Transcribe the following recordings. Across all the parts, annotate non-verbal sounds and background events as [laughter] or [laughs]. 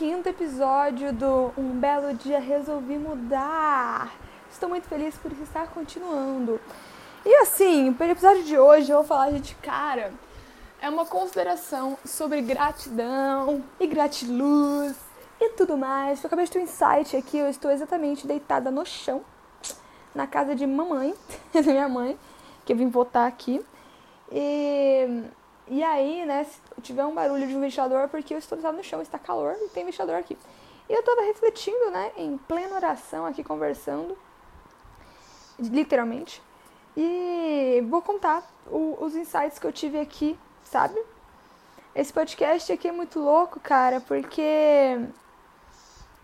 quinto episódio do Um Belo Dia Resolvi Mudar. Estou muito feliz por estar continuando. E assim, para o episódio de hoje eu vou falar de cara, é uma consideração sobre gratidão e gratiluz e tudo mais. Eu acabei de ter um insight aqui, eu estou exatamente deitada no chão, na casa de mamãe, [laughs] da minha mãe, que eu vim votar aqui. E e aí, né, se tiver um barulho de um ventilador, porque eu estou deitado no chão, está calor e tem ventilador aqui. E eu tava refletindo, né, em plena oração aqui, conversando, literalmente. E vou contar o, os insights que eu tive aqui, sabe? Esse podcast aqui é muito louco, cara, porque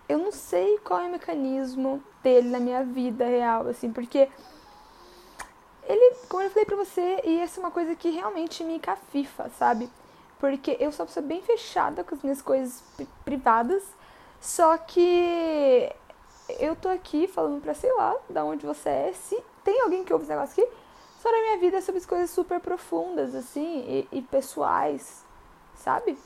eu não sei qual é o mecanismo dele na minha vida real, assim, porque ele, como eu falei pra você, e essa é uma coisa que realmente me cafifa, sabe? Porque eu sou uma pessoa bem fechada com as minhas coisas privadas, só que eu tô aqui falando pra, sei lá, da onde você é, se tem alguém que ouve esse negócio aqui, só na minha vida é sobre as coisas super profundas, assim, e, e pessoais, sabe?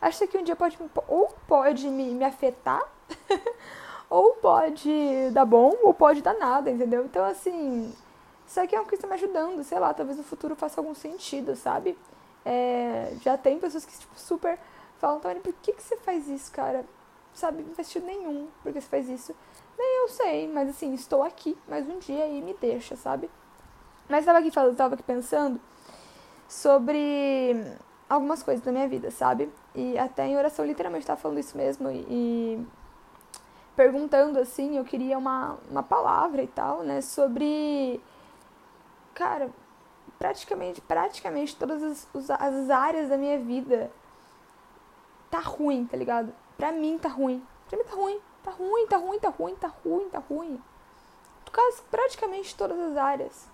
Acho que um dia pode, ou pode me, me afetar, [laughs] ou pode dar bom, ou pode dar nada, entendeu? Então, assim, isso aqui é uma coisa que está me ajudando, sei lá, talvez no futuro faça algum sentido, sabe? É, já tem pessoas que tipo, super falam, Tony, por que, que você faz isso, cara? Sabe, não faz sentido nenhum porque você faz isso. Nem eu sei, mas assim, estou aqui, mas um dia aí me deixa, sabe? Mas estava aqui falando, tava aqui pensando sobre algumas coisas da minha vida, sabe? E até em oração literalmente estava falando isso mesmo e, e perguntando assim, eu queria uma, uma palavra e tal, né, sobre cara, praticamente, praticamente todas as, as áreas da minha vida tá ruim, tá ligado? Pra mim tá ruim. Pra mim tá ruim. Tá ruim, tá ruim, tá ruim, tá ruim, tá ruim. Por causa praticamente todas as áreas.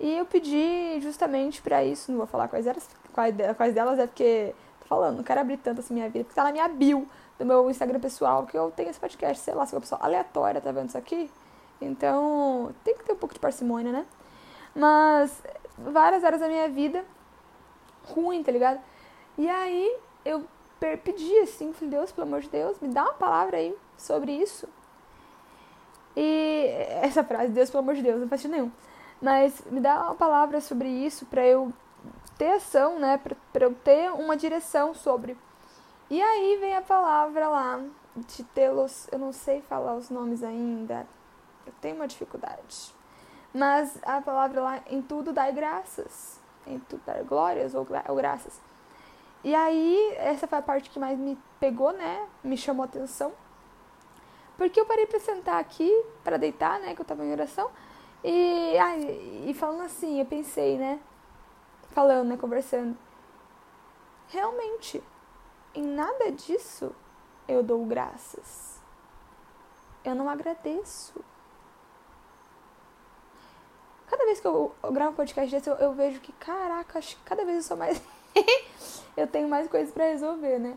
E eu pedi justamente para isso, não vou falar quais, eras, quais, quais delas é porque tô falando, não quero abrir tanto assim minha vida, porque tá na minha bio do meu Instagram pessoal que eu tenho esse podcast, sei lá, se uma pessoa aleatória tá vendo isso aqui. Então, tem que ter um pouco de parcimônia, né? Mas várias áreas da minha vida ruim, tá ligado? E aí eu pedi assim, falei, Deus, pelo amor de Deus, me dá uma palavra aí sobre isso. E essa frase, Deus, pelo amor de Deus, não faz sentido nenhum. Mas me dá uma palavra sobre isso para eu ter ação, né? Pra, pra eu ter uma direção sobre. E aí vem a palavra lá de tê-los. Eu não sei falar os nomes ainda. Eu tenho uma dificuldade. Mas a palavra lá, em tudo dai graças. Em tudo dar glórias ou, ou graças. E aí, essa foi a parte que mais me pegou, né? Me chamou a atenção. Porque eu parei pra sentar aqui, para deitar, né? Que eu tava em oração. E, ai, e falando assim, eu pensei, né? Falando, né? Conversando. Realmente, em nada disso eu dou graças. Eu não agradeço cada vez que eu, gravo um podcast desse, eu, eu, vejo que, caraca, acho que cada vez eu sou mais. [laughs] eu tenho mais coisas para resolver, né?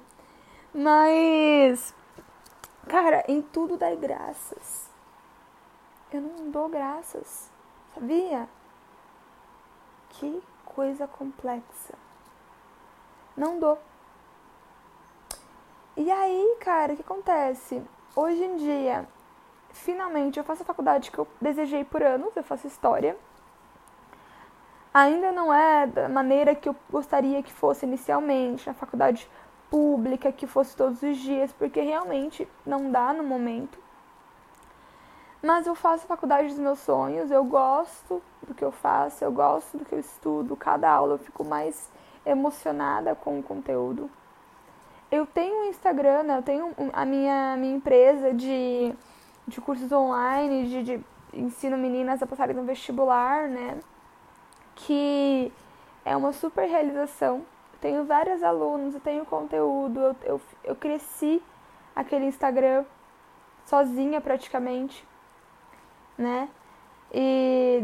Mas. Cara, em tudo dá graças. Eu não dou graças. Sabia? Que coisa complexa. Não dou. E aí, cara, o que acontece? Hoje em dia, finalmente eu faço a faculdade que eu desejei por anos, eu faço história. Ainda não é da maneira que eu gostaria que fosse inicialmente, na faculdade pública, que fosse todos os dias, porque realmente não dá no momento. Mas eu faço a faculdade dos meus sonhos, eu gosto do que eu faço, eu gosto do que eu estudo. Cada aula eu fico mais emocionada com o conteúdo. Eu tenho um Instagram, né? eu tenho a minha, minha empresa de de cursos online, de, de ensino meninas a passarem no vestibular, né? Que é uma super realização. Tenho vários alunos, eu tenho conteúdo, eu, eu, eu cresci aquele Instagram sozinha praticamente, né? E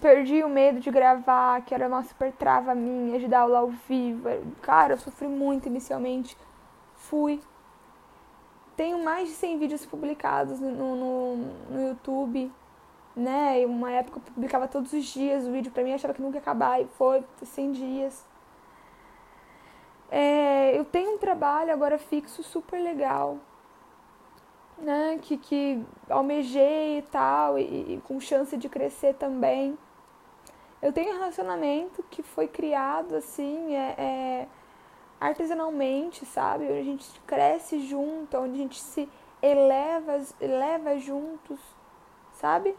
perdi o medo de gravar, que era uma super trava minha, de dar aula ao vivo. Cara, eu sofri muito inicialmente. Fui, tenho mais de 100 vídeos publicados no, no, no YouTube, né? Uma época eu publicava todos os dias o vídeo pra mim, achava que nunca ia acabar e foi 100 dias. É, eu tenho um trabalho agora fixo super legal, né, que, que almejei e tal, e, e com chance de crescer também. Eu tenho um relacionamento que foi criado assim, é, é, artesanalmente, sabe? Onde a gente cresce junto, onde a gente se eleva, eleva juntos, sabe?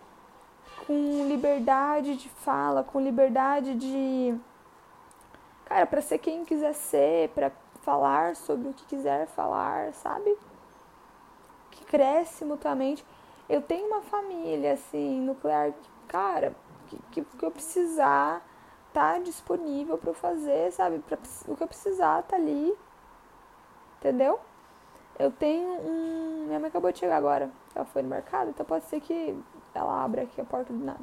Com liberdade de fala, com liberdade de. Cara, para ser quem quiser ser, para falar sobre o que quiser falar, sabe? Que cresce mutuamente. Eu tenho uma família, assim, nuclear, que, cara, que, que eu precisar tá disponível para fazer, sabe? Pra, o que eu precisar tá ali. Entendeu? Eu tenho um. Minha mãe acabou de chegar agora. Ela foi no mercado, então pode ser que ela abra aqui a porta do nada.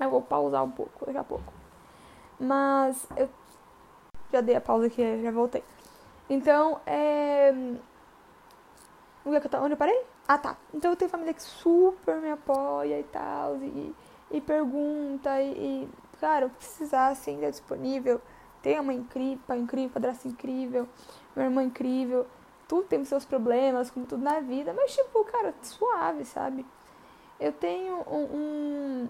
Eu vou pausar um pouco, daqui a pouco. Mas eu já dei a pausa aqui, já voltei. Então, é. Onde eu parei? Ah, tá. Então eu tenho família que super me apoia e tal. E, e pergunta. E, e, cara, que precisar, assim, é disponível. Tem uma incrível, pai incrível, padrasto incrível, minha irmã incrível. Tudo tem seus problemas, como tudo na vida. Mas, tipo, cara, suave, sabe? Eu tenho um, um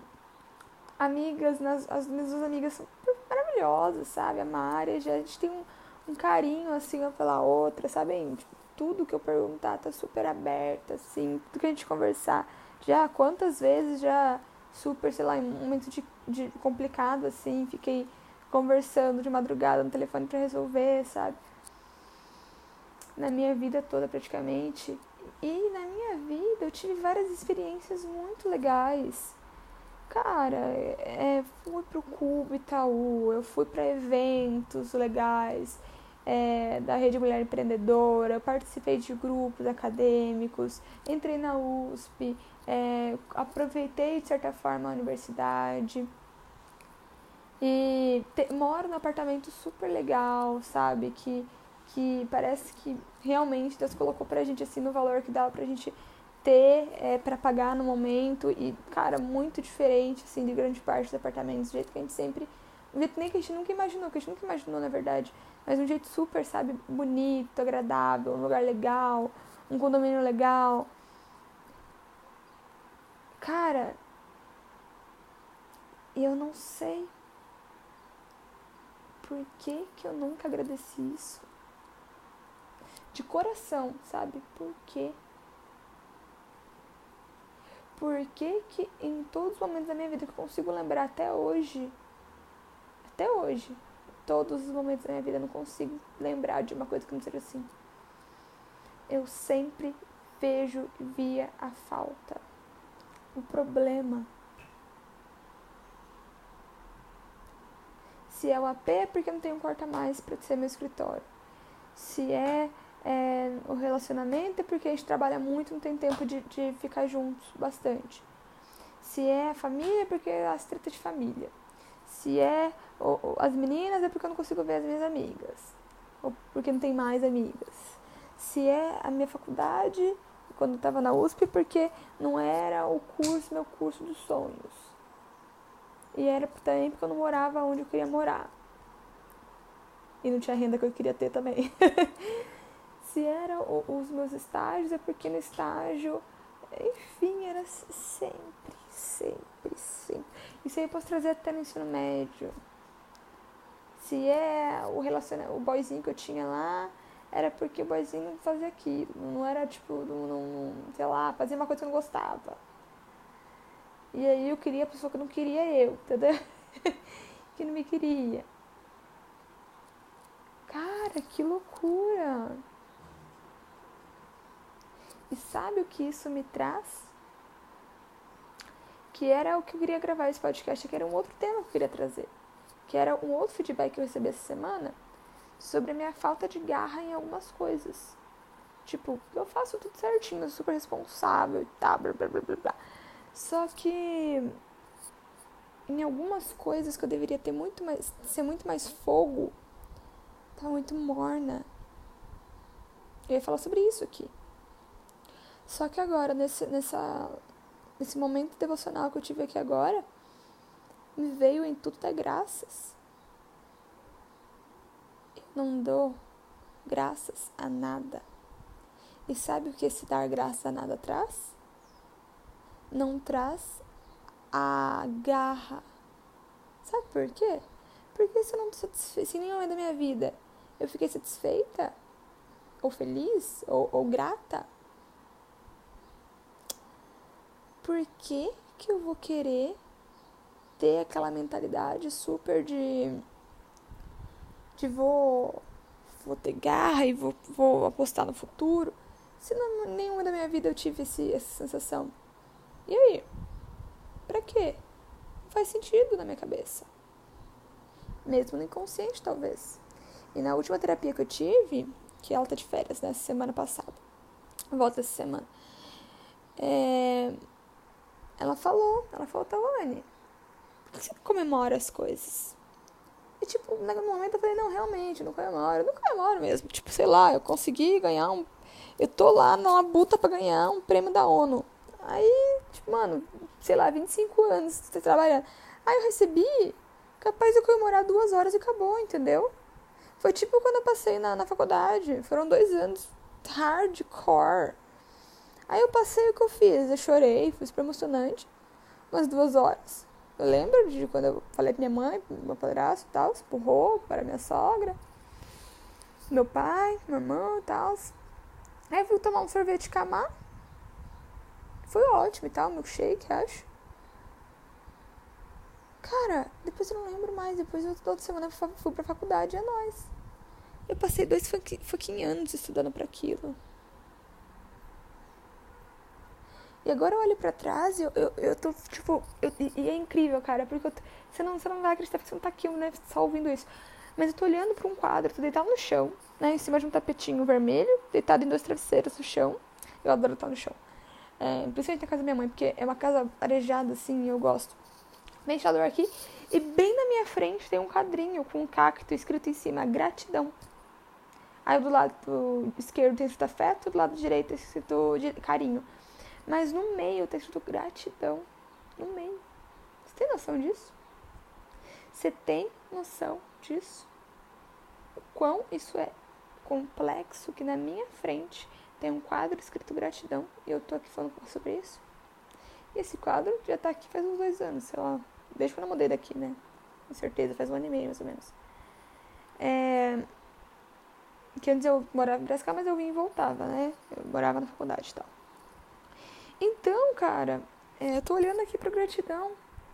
amigas, nas, as minhas duas amigas são maravilhosas, sabe? A Mari, a gente tem um um carinho assim uma pela outra, sabe? Tudo que eu perguntar tá super aberta, assim, tudo que a gente conversar. Já quantas vezes já super, sei lá, em um momento de, de complicado, assim, fiquei conversando de madrugada no telefone para resolver, sabe? Na minha vida toda praticamente. E na minha vida eu tive várias experiências muito legais. Cara, é, fui pro Cubo Itaú, eu fui para eventos legais é, da Rede Mulher Empreendedora, participei de grupos acadêmicos, entrei na USP, é, aproveitei de certa forma a universidade. E te, moro num apartamento super legal, sabe? Que, que parece que realmente Deus colocou pra gente assim no valor que dava pra gente ter é, para pagar no momento. E, cara, muito diferente assim de grande parte dos apartamentos, do jeito que a gente sempre. Do jeito nem que a gente nunca imaginou, que a gente nunca imaginou, na verdade mas um jeito super, sabe, bonito, agradável, um lugar legal, um condomínio legal. Cara, eu não sei por que, que eu nunca agradeci isso. De coração, sabe? Por quê? Por que, que em todos os momentos da minha vida que eu consigo lembrar até hoje, até hoje, todos os momentos da minha vida eu não consigo lembrar de uma coisa que não seja assim. Eu sempre vejo e via a falta, o problema. Se é o AP é porque não tenho um quarto a mais para ser meu escritório. Se é, é, o relacionamento é porque a gente trabalha muito, não tem tempo de, de ficar juntos bastante. Se é a família é porque as tretas de família. Se é as meninas é porque eu não consigo ver as minhas amigas, ou porque não tem mais amigas. Se é a minha faculdade, quando eu estava na USP, porque não era o curso, meu curso dos sonhos. E era também porque eu não morava onde eu queria morar. E não tinha renda que eu queria ter também. [laughs] Se eram os meus estágios, é porque no estágio, enfim, era sempre, sempre, sempre. Isso aí eu posso trazer até no ensino médio se é o relacionamento, o boyzinho que eu tinha lá, era porque o boyzinho fazia aquilo. Não era tipo, não, não, sei lá, fazia uma coisa que eu não gostava. E aí eu queria a pessoa que não queria eu, entendeu? [laughs] que não me queria. Cara, que loucura! E sabe o que isso me traz? Que era o que eu queria gravar esse podcast, que era um outro tema que eu queria trazer que era um outro feedback que eu recebi essa semana sobre a minha falta de garra em algumas coisas. Tipo, eu faço tudo certinho, super responsável e tal, blá blá blá blá blá. Só que em algumas coisas que eu deveria ter muito mais, ser muito mais fogo, tá muito morna. Eu ia falar sobre isso aqui. Só que agora, nesse, nessa, nesse momento devocional que eu tive aqui agora, me veio em tudo dar graças. Não dou graças a nada. E sabe o que esse dar graça a nada traz? Não traz a garra. Sabe por quê? Porque se eu não satisfeita, se nenhum é da minha vida eu fiquei satisfeita, ou feliz, ou, ou grata, por que, que eu vou querer ter aquela mentalidade super de de vou vou ter garra e vou, vou apostar no futuro. Se não, nenhuma da minha vida eu tive esse, essa sensação. E aí? Para quê? Não faz sentido na minha cabeça. Mesmo no inconsciente talvez. E na última terapia que eu tive que ela tá de férias né, semana passada volta essa semana é, ela falou ela falou Tawane por que você comemora as coisas? E, tipo, no momento eu falei, não, realmente, não comemoro. Não comemoro mesmo. Tipo, sei lá, eu consegui ganhar um... Eu tô lá na labuta pra ganhar um prêmio da ONU. Aí, tipo, mano, sei lá, 25 anos trabalhando. Aí eu recebi, capaz de eu comemorar duas horas e acabou, entendeu? Foi tipo quando eu passei na, na faculdade. Foram dois anos hardcore. Aí eu passei o que eu fiz. Eu chorei, foi super emocionante. Umas duas horas. Eu lembro de quando eu falei pra minha mãe, pro meu padrasto e tal, empurrou para minha sogra, meu pai, meu irmão e tal. Aí eu fui tomar um sorvete camar. Foi ótimo e tal, milkshake, acho. Cara, depois eu não lembro mais. Depois, toda semana, eu fui pra faculdade, é nóis. Eu passei dois fucking anos estudando para aquilo. E agora eu olho pra trás e eu, eu, eu tô, tipo, eu, e é incrível, cara, porque eu, você, não, você não vai acreditar você não tá aqui, né, só ouvindo isso. Mas eu tô olhando pra um quadro, tô deitado no chão, né, em cima de um tapetinho vermelho, deitado em dois travesseiros no chão. Eu adoro estar no chão. É, principalmente na casa da minha mãe, porque é uma casa arejada, assim, eu gosto. Ventilador aqui. E bem na minha frente tem um quadrinho com um cacto escrito em cima, gratidão. Aí do lado esquerdo tem escrito afeto, do lado direito tem escrito carinho. Mas no meio tá escrito gratidão. No meio. Você tem noção disso? Você tem noção disso? O quão isso é complexo que na minha frente tem um quadro escrito gratidão e eu tô aqui falando sobre isso? E esse quadro já tá aqui faz uns dois anos, sei lá. Desde quando eu mudei daqui, né? Com certeza, faz um ano e meio mais ou menos. É... Que antes eu morava em Brasília, mas eu vim e voltava, né? Eu morava na faculdade e tal. Então, cara, é, eu tô olhando aqui pra gratidão.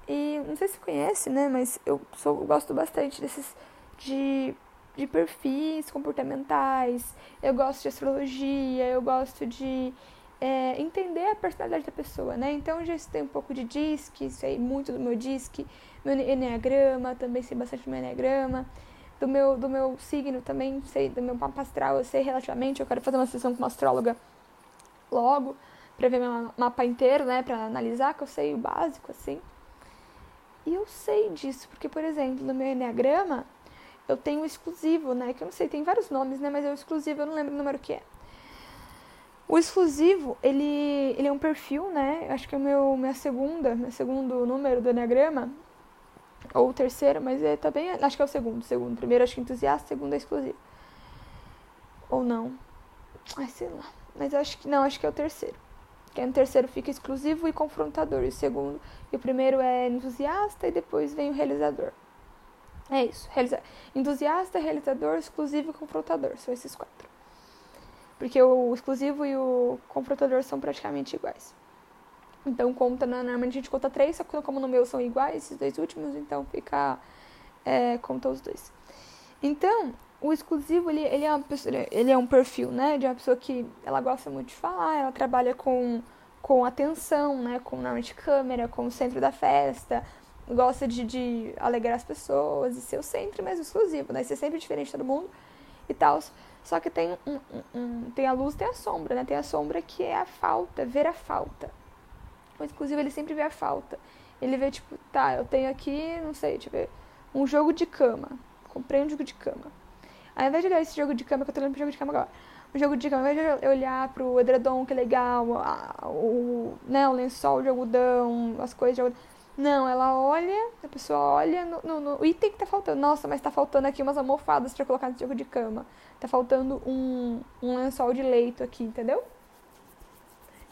E não sei se você conhece, né? Mas eu sou, gosto bastante desses. de, de perfis comportamentais. Eu gosto de astrologia, eu gosto de é, entender a personalidade da pessoa, né? Então eu já sei um pouco de disque, sei muito do meu disque, meu enneagrama, também sei bastante do meu enneagrama. Do meu, do meu signo também sei, do meu mapa astral eu sei relativamente. Eu quero fazer uma sessão com uma astróloga logo para ver meu mapa inteiro, né, para analisar, que eu sei o básico assim. E eu sei disso, porque por exemplo, no meu enneagrama, eu tenho o exclusivo, né, que eu não sei, tem vários nomes, né, mas é o exclusivo, eu não lembro o número que é. O exclusivo, ele, ele é um perfil, né? Acho que é o meu minha segunda, meu segundo número do enneagrama, ou o terceiro, mas é também, acho que é o segundo, segundo. Primeiro acho que é entusiasta, segundo é exclusivo. Ou não. Ai, sei lá. Mas acho que não, acho que é o terceiro que no terceiro fica exclusivo e confrontador, e o segundo, e o primeiro é entusiasta e depois vem o realizador. É isso, realiza entusiasta, realizador, exclusivo e confrontador, são esses quatro. Porque o exclusivo e o confrontador são praticamente iguais. Então conta, normalmente a gente conta três, só que como no meu são iguais, esses dois últimos, então fica, é, conta os dois. Então, o exclusivo ele, ele, é uma pessoa, ele é um perfil né de uma pessoa que ela gosta muito de falar ela trabalha com com atenção né com normalmente câmera com o centro da festa gosta de, de alegrar as pessoas e ser o centro mesmo exclusivo né ser sempre diferente de todo mundo e tal. Só que tem um, um, um, tem a luz tem a sombra né tem a sombra que é a falta ver a falta. O exclusivo ele sempre vê a falta. Ele vê tipo tá eu tenho aqui não sei ver um jogo de cama comprei um jogo de cama ao invés de olhar esse jogo de cama, que eu tô olhando pro jogo de cama agora, o jogo de cama, ao invés de olhar pro edredom, que legal, a, o, né, o lençol de algodão, as coisas de algodão, Não, ela olha, a pessoa olha no, no, no item que tá faltando. Nossa, mas tá faltando aqui umas almofadas para colocar no jogo de cama. Tá faltando um, um lençol de leito aqui, entendeu?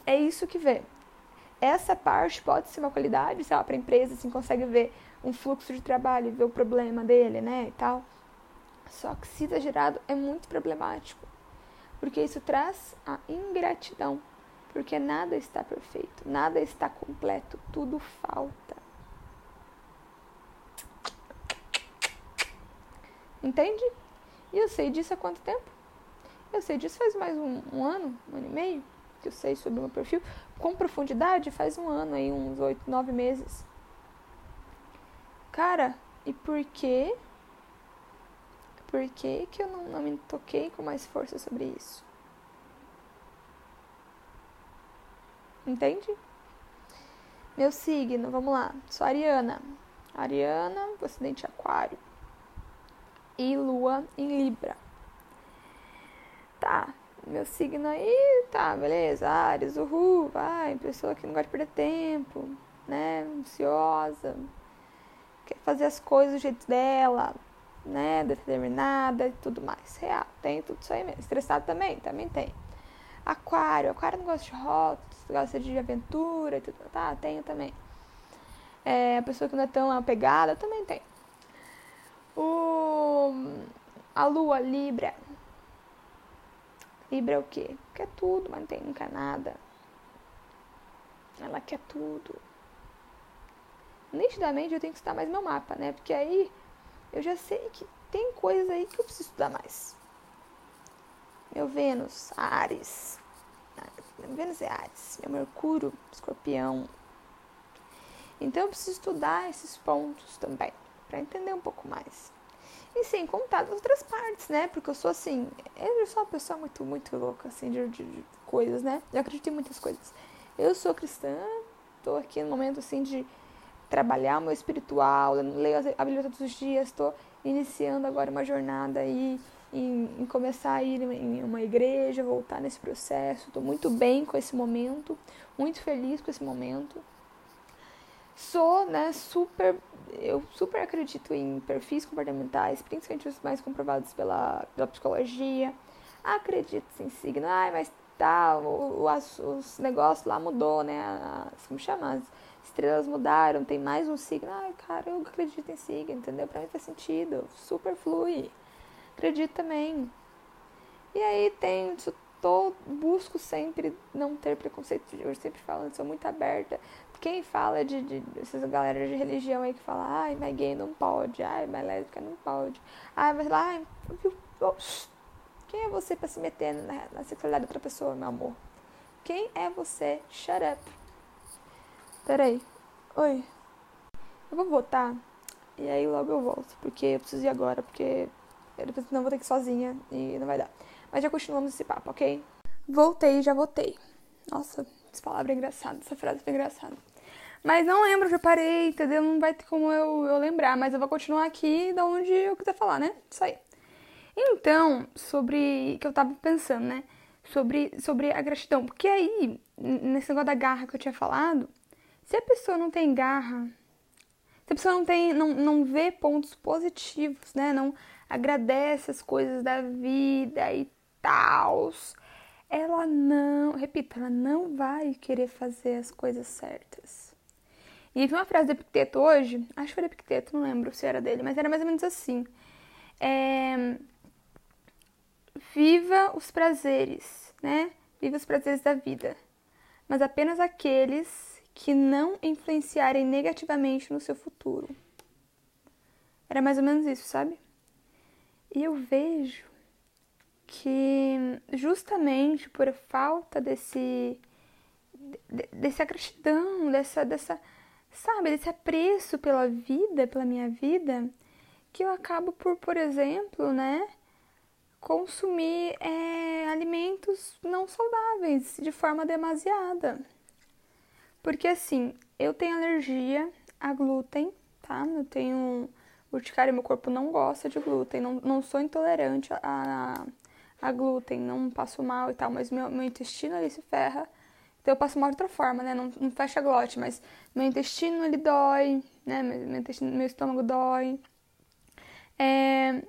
É isso que vê. Essa parte pode ser uma qualidade, sei lá, pra empresa, assim, consegue ver um fluxo de trabalho, ver o problema dele, né, e tal. Só que se exagerado é muito problemático, porque isso traz a ingratidão, porque nada está perfeito, nada está completo, tudo falta. Entende? E eu sei disso há quanto tempo? Eu sei disso faz mais um, um ano, um ano e meio, que eu sei sobre o meu perfil. Com profundidade, faz um ano aí, uns oito, nove meses. Cara, e por quê? Por que, que eu não, não me toquei com mais força sobre isso? Entende? Meu signo, vamos lá. Sou Ariana. Ariana, acidente aquário. E lua em Libra. Tá, meu signo aí, tá, beleza. Ares, uhul, vai. Pessoa que não gosta de perder tempo, né? Ansiosa. Quer fazer as coisas do jeito dela, né? Determinada e tudo mais. Real, tem tudo isso aí mesmo. Estressado também, também tem. Aquário, aquário não gosta de rotas, gosta de aventura e tudo. Tá, tenho também. É, a pessoa que não é tão apegada, também tem. O, a lua, Libra. Libra é o quê? Quer tudo, mas não tem nunca nada. Ela quer tudo. Nitidamente eu tenho que estudar mais meu mapa, né? Porque aí eu já sei que tem coisas aí que eu preciso estudar mais. Meu Vênus, Ares. Meu Vênus é Ares. Meu Mercúrio, Escorpião. Então eu preciso estudar esses pontos também, para entender um pouco mais. E sem contar das outras partes, né? Porque eu sou assim, eu sou uma pessoa muito, muito louca, assim, de, de, de coisas, né? Eu acredito em muitas coisas. Eu sou cristã, tô aqui no momento, assim, de trabalhar o meu espiritual, leio a Bíblia todos os dias, estou iniciando agora uma jornada aí em, em, começar a ir em uma igreja, voltar nesse processo. Estou muito bem com esse momento, muito feliz com esse momento. Sou, né, super, eu super acredito em perfis comportamentais, principalmente os mais comprovados pela, pela psicologia. Acredito em signo, ai, mas tá, o, o, os, os negócios lá mudou, né, as, como chama, as, estrelas mudaram, tem mais um signo. Ai, cara, eu acredito em signo, entendeu? Pra mim faz sentido, super flui. Acredito também. E aí tem, tô, busco sempre não ter preconceito, eu sempre falo, sou muito aberta. Quem fala de, de essas galera de religião aí que fala, ai, mas gay não pode, ai, mas lésbica não pode, ai, mas lá, quem é você para se meter na, na sexualidade de outra pessoa, meu amor? Quem é você? Shut up. Peraí. Oi. Eu vou votar. E aí logo eu volto. Porque eu preciso ir agora. Porque eu não vou ter que ir sozinha. E não vai dar. Mas já continuamos esse papo, ok? Voltei, já votei. Nossa, essa palavra é engraçada. Essa frase foi engraçada. Mas não lembro, já parei, entendeu? Não vai ter como eu, eu lembrar. Mas eu vou continuar aqui da onde eu quiser falar, né? Isso aí. Então, sobre. que eu tava pensando, né? Sobre, sobre a gratidão. Porque aí, nesse negócio da garra que eu tinha falado, se a pessoa não tem garra, se a pessoa não tem, não, não vê pontos positivos, né? Não agradece as coisas da vida e tal, ela não, repito, ela não vai querer fazer as coisas certas. E vi uma frase do Epicteto hoje, acho que foi do Epicteto, não lembro se era dele, mas era mais ou menos assim. É, viva os prazeres, né? Viva os prazeres da vida, mas apenas aqueles que não influenciarem negativamente no seu futuro. Era mais ou menos isso, sabe? E eu vejo que justamente por falta desse dessa gratidão, dessa dessa sabe, desse apreço pela vida, pela minha vida, que eu acabo por, por exemplo, né, consumir é, alimentos não saudáveis de forma demasiada. Porque assim, eu tenho alergia a glúten, tá? Eu tenho urticária, meu corpo não gosta de glúten, não, não sou intolerante a, a, a glúten, não passo mal e tal, mas meu, meu intestino ali se ferra. Então eu passo mal de outra forma, né? Não, não fecha glote, mas meu intestino ele dói, né? Meu, meu, intestino, meu estômago dói. É,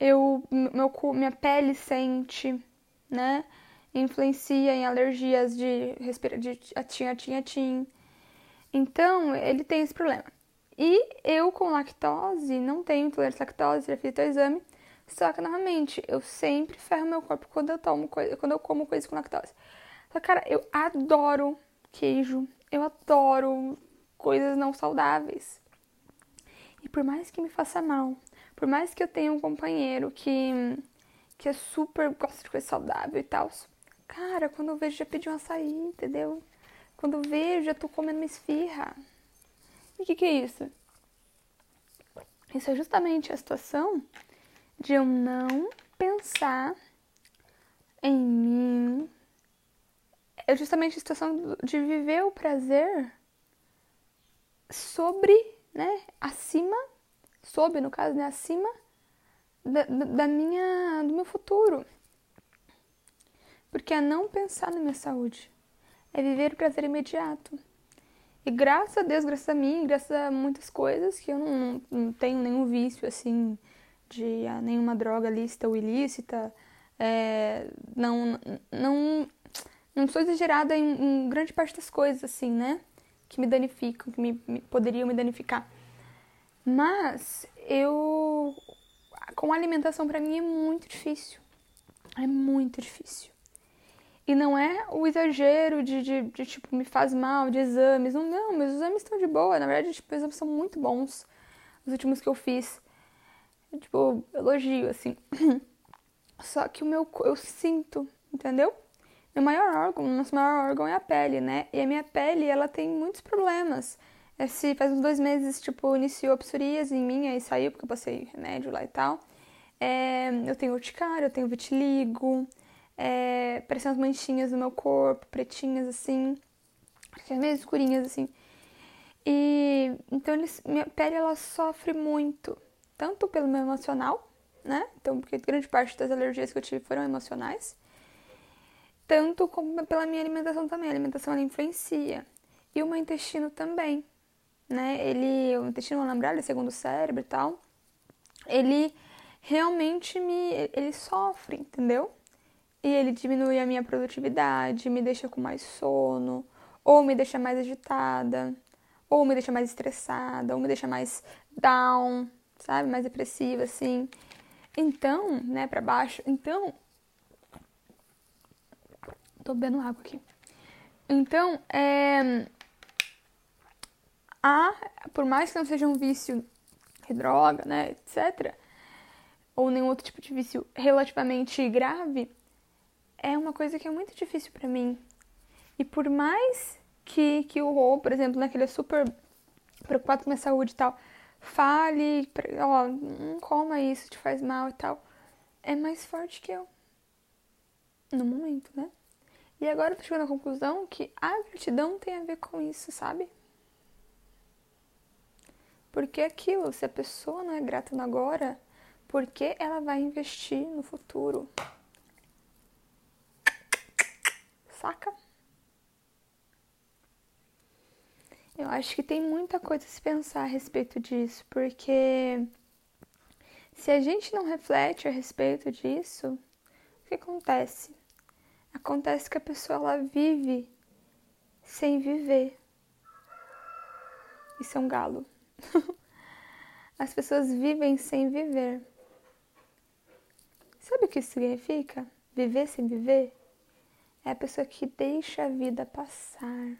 eu, meu, minha pele sente, né? Influencia em alergias de respira de atim. Então, ele tem esse problema. E eu com lactose, não tenho intolerância à lactose, já fiz o exame. Só que, novamente, eu sempre ferro meu corpo quando eu tomo coisa, quando eu como coisa com lactose. Só cara, eu adoro queijo, eu adoro coisas não saudáveis. E por mais que me faça mal, por mais que eu tenha um companheiro que, que é super gosta de coisa saudável e tal, cara, quando eu vejo já pedi um açaí, entendeu? Quando eu vejo já tô comendo uma esfirra. E o que, que é isso? Isso é justamente a situação de eu não pensar em mim. É justamente a situação de viver o prazer sobre, né, acima, sob, no caso, né, acima da, da minha, do meu futuro. Porque é não pensar na minha saúde, é viver o prazer imediato. E graças a Deus, graças a mim, graças a muitas coisas, que eu não, não tenho nenhum vício, assim, de ah, nenhuma droga lícita ou ilícita, é, não, não, não sou exagerada em, em, grande parte das coisas, assim, né? Que me danificam, que me, me, poderiam me danificar. Mas eu. Com a alimentação, para mim, é muito difícil. É muito difícil. E não é o exagero de, de, de, tipo, me faz mal, de exames. Não, não, meus exames estão de boa. Na verdade, tipo, os exames são muito bons. Os últimos que eu fiz. Tipo, elogio, assim. [clears throat] Só que o meu, eu sinto, entendeu? Meu maior órgão, nosso maior órgão é a pele, né? E a minha pele, ela tem muitos problemas. Esse, faz uns dois meses, tipo, iniciou a psoríase em mim, aí saiu porque eu passei remédio lá e tal. É, eu tenho urticária, eu tenho vitiligo, é, parecem umas manchinhas no meu corpo, pretinhas assim, meio escurinhas assim. E então eles, minha pele ela sofre muito, tanto pelo meu emocional, né? Então, porque grande parte das alergias que eu tive foram emocionais, tanto como pela minha alimentação também. A alimentação ela influencia. E o meu intestino também, né? Ele, o intestino alambrado, segundo o cérebro e tal, ele realmente me ele sofre, entendeu? E ele diminui a minha produtividade, me deixa com mais sono, ou me deixa mais agitada, ou me deixa mais estressada, ou me deixa mais down, sabe? Mais depressiva, assim. Então, né, pra baixo. Então. Tô bebendo água aqui. Então, é. A, por mais que não seja um vício de droga, né, etc., ou nenhum outro tipo de vício relativamente grave, é uma coisa que é muito difícil para mim. E por mais que, que o Rô, por exemplo, né, que ele é super preocupado com minha saúde e tal, fale, ó, não coma isso, te faz mal e tal, é mais forte que eu. No momento, né? E agora eu tô chegando à conclusão que a gratidão tem a ver com isso, sabe? Porque aquilo, se a pessoa não é grata no agora, por que ela vai investir no futuro? Eu acho que tem muita coisa a se pensar a respeito disso, porque se a gente não reflete a respeito disso, o que acontece? Acontece que a pessoa ela vive sem viver. Isso é um galo. [laughs] As pessoas vivem sem viver. Sabe o que isso significa? Viver sem viver? É a pessoa que deixa a vida passar.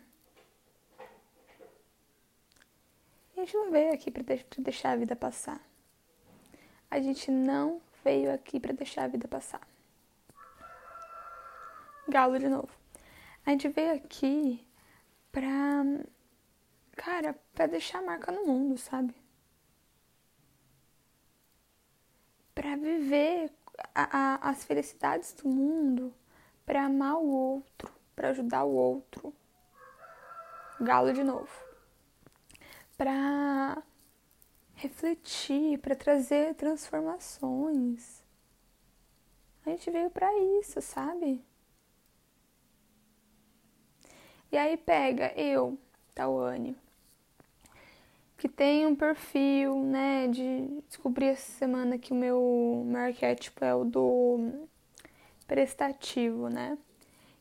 E a gente não veio aqui para deixar a vida passar. A gente não veio aqui para deixar a vida passar. Galo de novo. A gente veio aqui pra. Cara, pra deixar marca no mundo, sabe? Pra viver a, a, as felicidades do mundo para amar o outro, para ajudar o outro. Galo de novo. Para refletir, para trazer transformações. A gente veio para isso, sabe? E aí pega eu, Tawane, que tem um perfil, né, de descobrir essa semana que o meu, meu arquétipo é o do prestativo, né?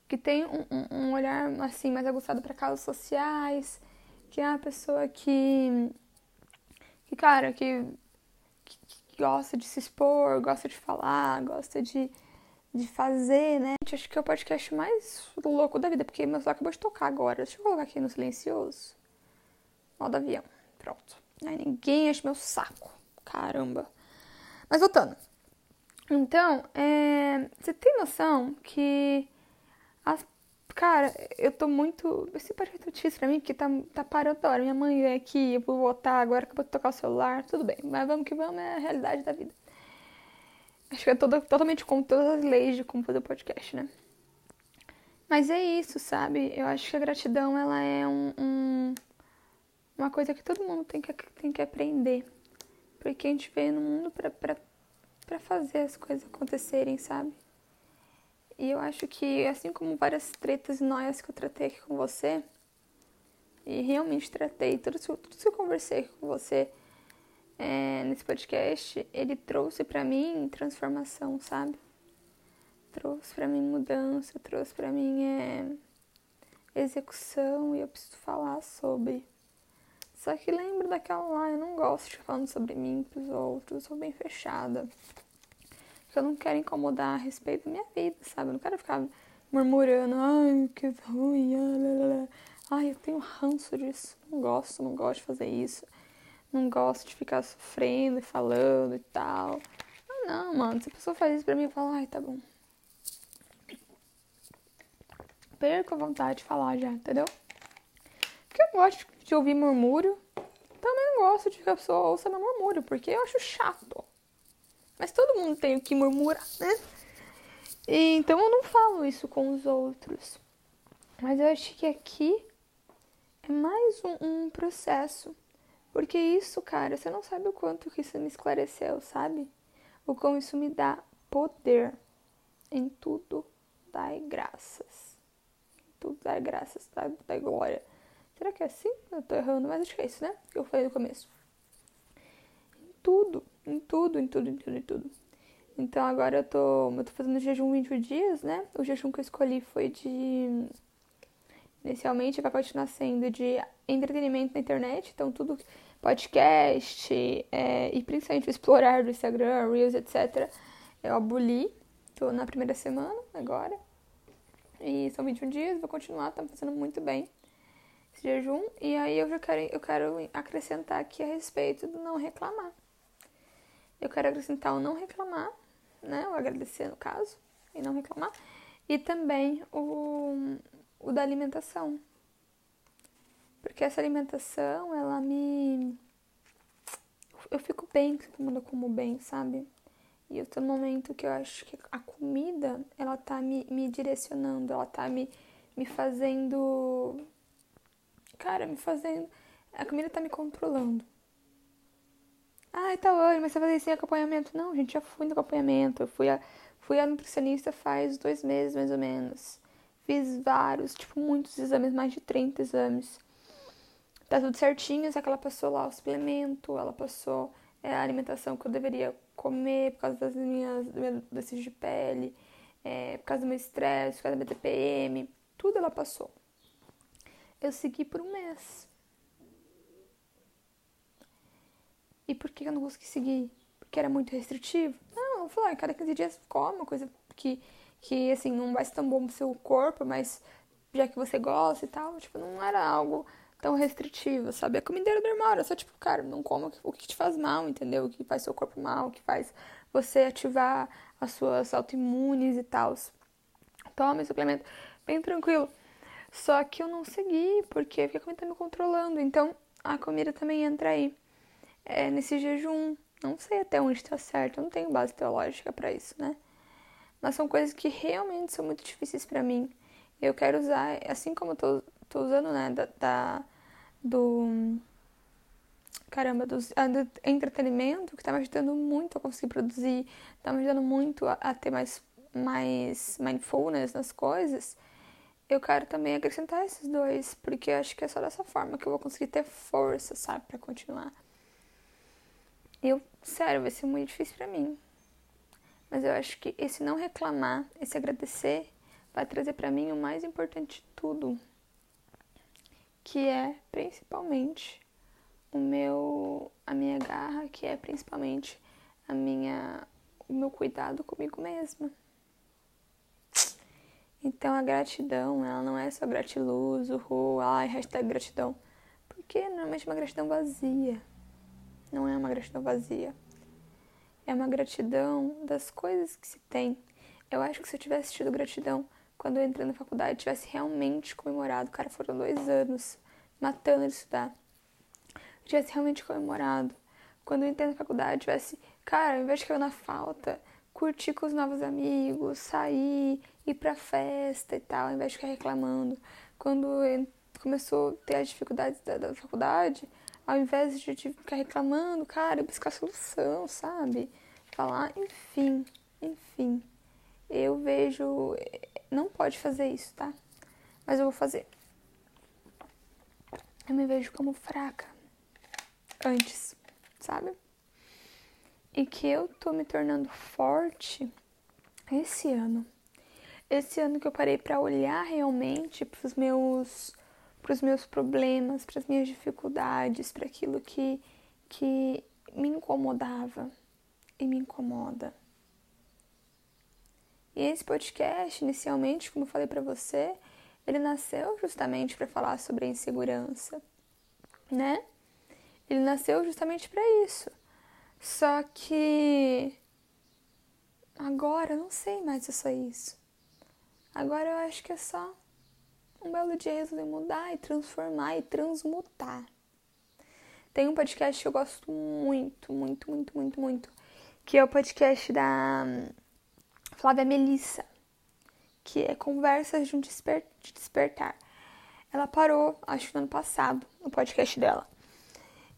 Que tem um, um, olhar, assim, mais aguçado para causas sociais, que é uma pessoa que, que cara, que, que, que gosta de se expor, gosta de falar, gosta de de fazer, né? Acho que é o podcast mais louco da vida, porque meu celular acabou de tocar agora. Deixa eu colocar aqui no silencioso. Modo avião. Pronto. Aí ninguém enche meu saco. Caramba. Mas voltando. Então, é, você tem noção que. As, cara, eu tô muito. Podcast é difícil pra mim, porque tá, tá parando toda hora. Minha mãe vem aqui, eu vou voltar agora, acabou de tocar o celular. Tudo bem, mas vamos que vamos, é a realidade da vida. Acho que é todo, totalmente com todas as leis de como fazer o podcast, né? Mas é isso, sabe? Eu acho que a gratidão, ela é um, um, uma coisa que todo mundo tem que, tem que aprender. Porque a gente veio no mundo pra, pra, pra fazer as coisas acontecerem, sabe? E eu acho que, assim como várias tretas e noias que eu tratei aqui com você, e realmente tratei, tudo, tudo que eu conversei com você é, nesse podcast, ele trouxe para mim transformação, sabe? Trouxe para mim mudança, trouxe para mim é, execução e eu preciso falar sobre. Só que lembro daquela lá, eu não gosto de falando sobre mim pros outros, eu sou bem fechada. Porque eu não quero incomodar a respeito da minha vida, sabe? Eu não quero ficar murmurando, ai, que ruim, ai, eu tenho ranço disso, não gosto, não gosto de fazer isso não gosto de ficar sofrendo e falando e tal. Ah, não, mano, se a pessoa faz isso pra mim, eu falo, ai, tá bom. Perco a vontade de falar já, entendeu? Porque eu gosto de ouvir murmúrio. Também gosto de que a pessoa ouça meu murmúrio, porque eu acho chato. Mas todo mundo tem o que murmurar, né? E, então eu não falo isso com os outros. Mas eu acho que aqui é mais um, um processo porque isso, cara, você não sabe o quanto que isso me esclareceu, sabe? O como isso me dá poder. Em tudo dai graças. Em tudo dai graças, dai, dai glória. Será que é assim? Eu tô errando, mas acho que é isso, né? Que eu falei no começo. Em tudo, em tudo, em tudo, em tudo, em tudo. Então agora eu tô, eu tô fazendo jejum 20 dias, né? O jejum que eu escolhi foi de inicialmente vai continuar sendo de entretenimento na internet, então tudo podcast é, e principalmente explorar do Instagram, Reels, etc. Eu aboli, tô na primeira semana agora. E são 21 dias, vou continuar, tá fazendo muito bem esse jejum. E aí eu já quero, eu quero acrescentar aqui a respeito do não reclamar. Eu quero acrescentar o não reclamar, né? O agradecer no caso, e não reclamar. E também o o da alimentação. Porque essa alimentação, ela me. Eu fico bem quando eu como bem, sabe? E eu tô no momento que eu acho que a comida, ela tá me, me direcionando, ela tá me, me fazendo. Cara, me fazendo. A comida tá me controlando. Ai, tá oi, mas você vai fazer sem acompanhamento? Não, gente, já fui no acompanhamento. Eu fui a, fui a nutricionista faz dois meses, mais ou menos. Fiz vários, tipo, muitos exames, mais de 30 exames. Tá tudo certinho, só que ela passou lá o suplemento, ela passou é, a alimentação que eu deveria comer por causa das minhas doenças de pele, é, por causa do meu estresse, por causa da minha TPM, tudo ela passou. Eu segui por um mês. E por que eu não consegui seguir? Porque era muito restritivo? Não, eu falei, cada 15 dias come uma coisa que que assim não vai ser tão bom pro seu corpo, mas já que você gosta e tal, tipo, não era algo tão restritivo, sabe? A comida era normal, era só tipo, cara, não coma o que te faz mal, entendeu? O que faz seu corpo mal, o que faz você ativar as suas autoimunes e tal. Tome suplemento, bem tranquilo. Só que eu não segui, porque a comida tá me controlando. Então, a comida também entra aí. É, nesse jejum, não sei até onde tá certo, eu não tenho base teológica para isso, né? mas são coisas que realmente são muito difíceis para mim. Eu quero usar, assim como eu tô, tô usando, né, da, da do caramba, do, do entretenimento, que tá me ajudando muito a conseguir produzir, tá me ajudando muito a, a ter mais, mais mindfulness nas coisas. eu quero também acrescentar esses dois, porque eu acho que é só dessa forma que eu vou conseguir ter força, sabe, para continuar. Eu, sério, vai ser muito difícil para mim. Mas eu acho que esse não reclamar, esse agradecer, vai trazer para mim o mais importante de tudo, que é principalmente o meu a minha garra, que é principalmente a minha o meu cuidado comigo mesma. Então a gratidão, ela não é só gratiluz, uhul, ai, hashtag gratidão. Porque normalmente é uma gratidão vazia. Não é uma gratidão vazia. É uma gratidão das coisas que se tem. Eu acho que se eu tivesse tido gratidão quando eu entrei na faculdade, tivesse realmente comemorado, cara, foram dois anos matando de estudar. Eu tivesse realmente comemorado. Quando eu entrei na faculdade, tivesse, cara, ao invés de cair na falta, curtir com os novos amigos, sair, ir pra festa e tal, ao invés de ficar reclamando. Quando começou a ter as dificuldades da, da faculdade, ao invés de, de ficar reclamando, cara, buscar solução, sabe? Falar, enfim, enfim. Eu vejo. Não pode fazer isso, tá? Mas eu vou fazer. Eu me vejo como fraca antes, sabe? e que eu tô me tornando forte esse ano. Esse ano que eu parei para olhar realmente para os meus para os meus problemas, para as minhas dificuldades, para aquilo que que me incomodava e me incomoda. E esse podcast, inicialmente, como eu falei para você, ele nasceu justamente para falar sobre a insegurança, né? Ele nasceu justamente para isso só que agora eu não sei mais se é só isso. Agora eu acho que é só um belo dia resolver mudar e transformar e transmutar. Tem um podcast que eu gosto muito, muito, muito, muito, muito, que é o podcast da hum, Flávia Melissa, que é Conversas de um Desper de Despertar. Ela parou, acho que no ano passado, no podcast dela.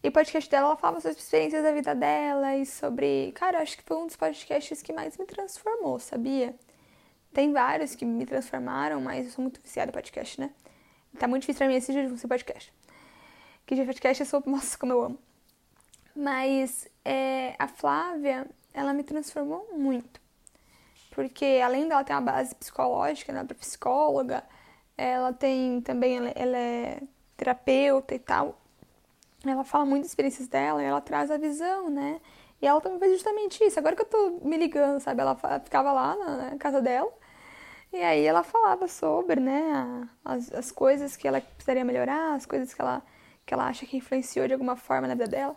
E o podcast dela, ela falava sobre as experiências da vida dela e sobre. Cara, acho que foi um dos podcasts que mais me transformou, sabia? Tem vários que me transformaram, mas eu sou muito viciada em podcast, né? Tá muito difícil pra mim esse dia de podcast. Que de podcast eu sou. [laughs] Nossa, como eu amo. Mas é, a Flávia, ela me transformou muito. Porque além dela ter uma base psicológica, né, ela é psicóloga, ela tem também, ela, ela é terapeuta e tal ela fala muito das experiências dela e ela traz a visão, né? E ela também fez justamente isso. Agora que eu tô me ligando, sabe? Ela ficava lá na casa dela e aí ela falava sobre, né, as, as coisas que ela precisaria melhorar, as coisas que ela, que ela acha que influenciou de alguma forma na vida dela.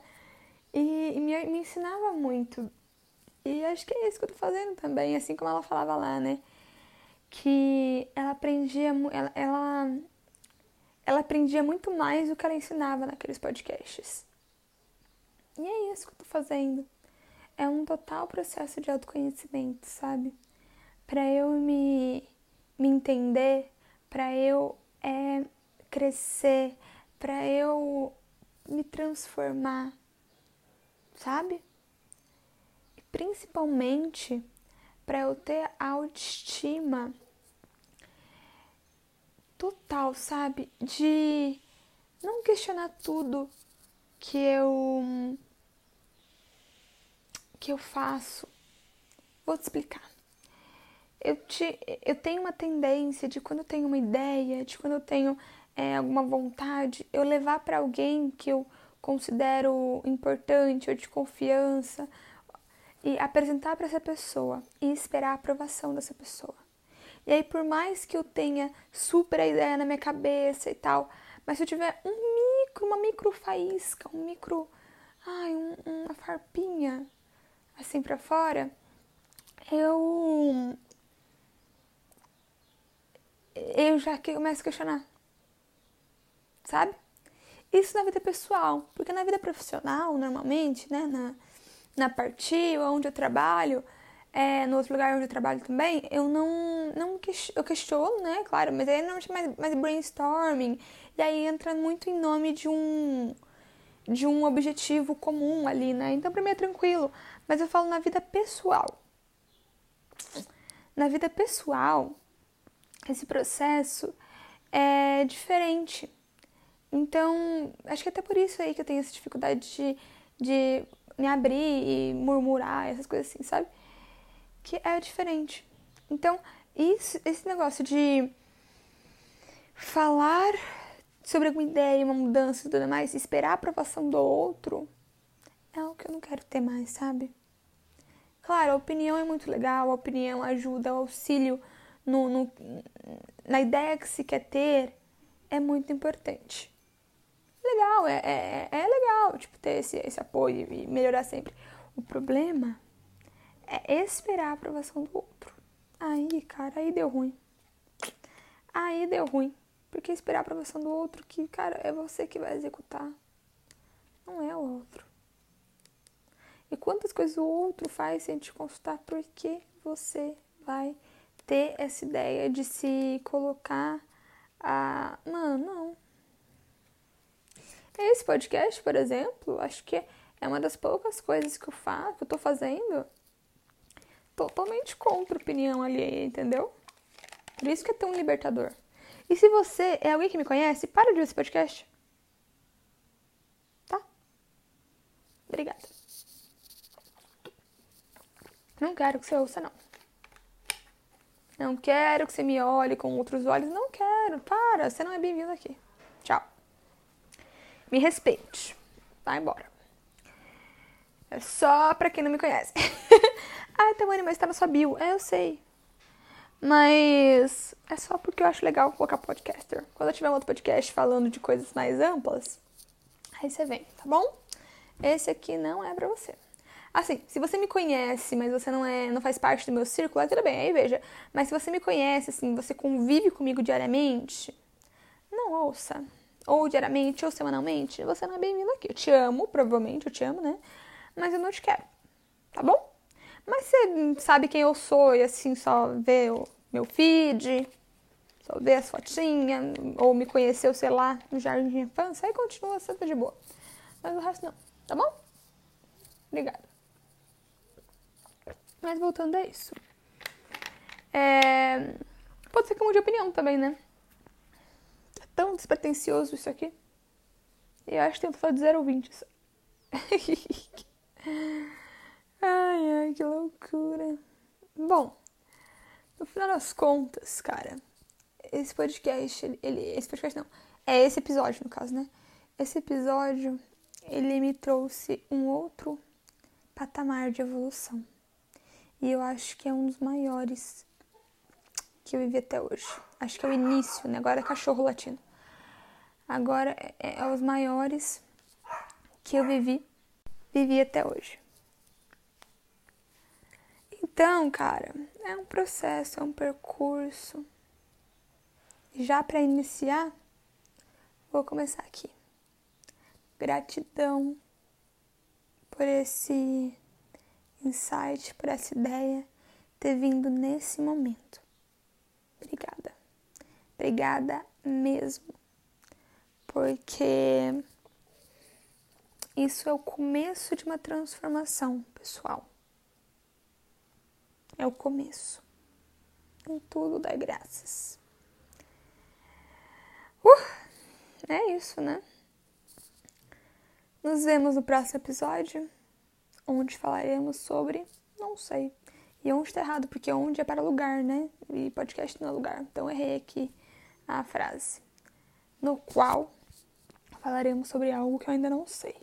E, e me, me ensinava muito. E acho que é isso que eu tô fazendo também, assim como ela falava lá, né? Que ela aprendia, ela, ela ela aprendia muito mais do que ela ensinava naqueles podcasts. E é isso que eu tô fazendo. É um total processo de autoconhecimento, sabe? Para eu me, me entender, para eu é, crescer, para eu me transformar, sabe? E principalmente para eu ter autoestima total, sabe? De não questionar tudo que eu que eu faço. Vou te explicar. Eu, te, eu tenho uma tendência de quando eu tenho uma ideia, de quando eu tenho é, alguma vontade, eu levar para alguém que eu considero importante ou de confiança e apresentar para essa pessoa e esperar a aprovação dessa pessoa. E aí, por mais que eu tenha super a ideia na minha cabeça e tal, mas se eu tiver um micro, uma micro faísca, um micro, ai, um, uma farpinha assim para fora, eu eu já começo a questionar. Sabe? Isso na vida pessoal, porque na vida profissional, normalmente, né, na, na partida onde eu trabalho, é, no outro lugar onde eu trabalho também, eu não, não eu questiono, né, claro, mas aí não é mais, mais brainstorming, e aí entra muito em nome de um de um objetivo comum ali, né? Então pra mim é tranquilo, mas eu falo na vida pessoal. Na vida pessoal, esse processo é diferente. Então, acho que é até por isso aí que eu tenho essa dificuldade de, de me abrir e murmurar, essas coisas assim, sabe? Que é diferente. Então, isso, esse negócio de falar sobre alguma ideia, uma mudança e tudo mais, esperar a aprovação do outro, é algo que eu não quero ter mais, sabe? Claro, a opinião é muito legal, a opinião ajuda, o auxílio no, no, na ideia que se quer ter é muito importante. Legal, é, é, é legal tipo, ter esse, esse apoio e melhorar sempre. O problema é esperar a aprovação do outro. Aí, cara, aí deu ruim. Aí deu ruim. Porque esperar a aprovação do outro, que, cara, é você que vai executar. Não é o outro. E quantas coisas o outro faz sem te consultar, por que você vai ter essa ideia de se colocar a. Mano, não. Esse podcast, por exemplo, acho que é uma das poucas coisas que eu faço, que eu tô fazendo totalmente contra a opinião alheia, entendeu? Por isso que é tão libertador. E se você é alguém que me conhece, para de ver esse podcast. Tá? Obrigada. Não quero que você ouça, não. Não quero que você me olhe com outros olhos. Não quero. Para. Você não é bem-vindo aqui. Tchau. Me respeite. Vai embora. É só pra quem não me conhece. [laughs] Ai, Tamani, mas tá na sua bio. É, eu sei. Mas é só porque eu acho legal colocar podcaster. Quando eu tiver um outro podcast falando de coisas mais amplas, aí você vem, tá bom? Esse aqui não é pra você. Assim, se você me conhece, mas você não é, não faz parte do meu círculo, aí tudo bem, aí veja. Mas se você me conhece, assim, você convive comigo diariamente, não ouça. Ou diariamente, ou semanalmente, você não é bem-vindo aqui. Eu te amo, provavelmente, eu te amo, né? Mas eu não te quero, tá bom? Mas você sabe quem eu sou e assim só vê o meu feed, só vê as fotinhas, ou me conheceu, sei lá, no jardim de infância, aí continua sendo de boa. Mas o resto não, tá bom? Obrigada. Mas voltando a isso. É... Pode ser que eu mude de opinião também, né? É tão despretensioso isso aqui. E eu acho que tento falar de 0 ou 20. ai, ai, que loucura. Bom, no final das contas, cara, esse podcast, ele, ele, esse podcast não, é esse episódio no caso, né? Esse episódio, ele me trouxe um outro patamar de evolução. E eu acho que é um dos maiores que eu vivi até hoje. Acho que é o início, né? Agora é cachorro latino. Agora é, é os maiores que eu vivi, vivi até hoje. Então, cara, é um processo, é um percurso. Já para iniciar, vou começar aqui. Gratidão por esse insight, por essa ideia ter vindo nesse momento. Obrigada. Obrigada mesmo. Porque isso é o começo de uma transformação pessoal. É o começo. Em tudo dá graças. Uh, é isso, né? Nos vemos no próximo episódio onde falaremos sobre não sei. E onde está errado, porque onde é para lugar, né? E podcast não é lugar. Então errei aqui a frase. No qual falaremos sobre algo que eu ainda não sei.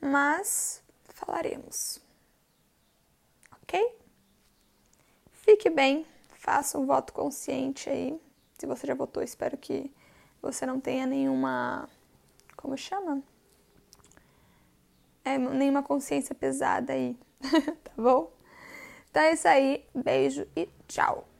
Mas falaremos. Ok? Fique bem, faça um voto consciente aí. Se você já votou, espero que você não tenha nenhuma. Como chama? É, nenhuma consciência pesada aí, [laughs] tá bom? Então é isso aí, beijo e tchau!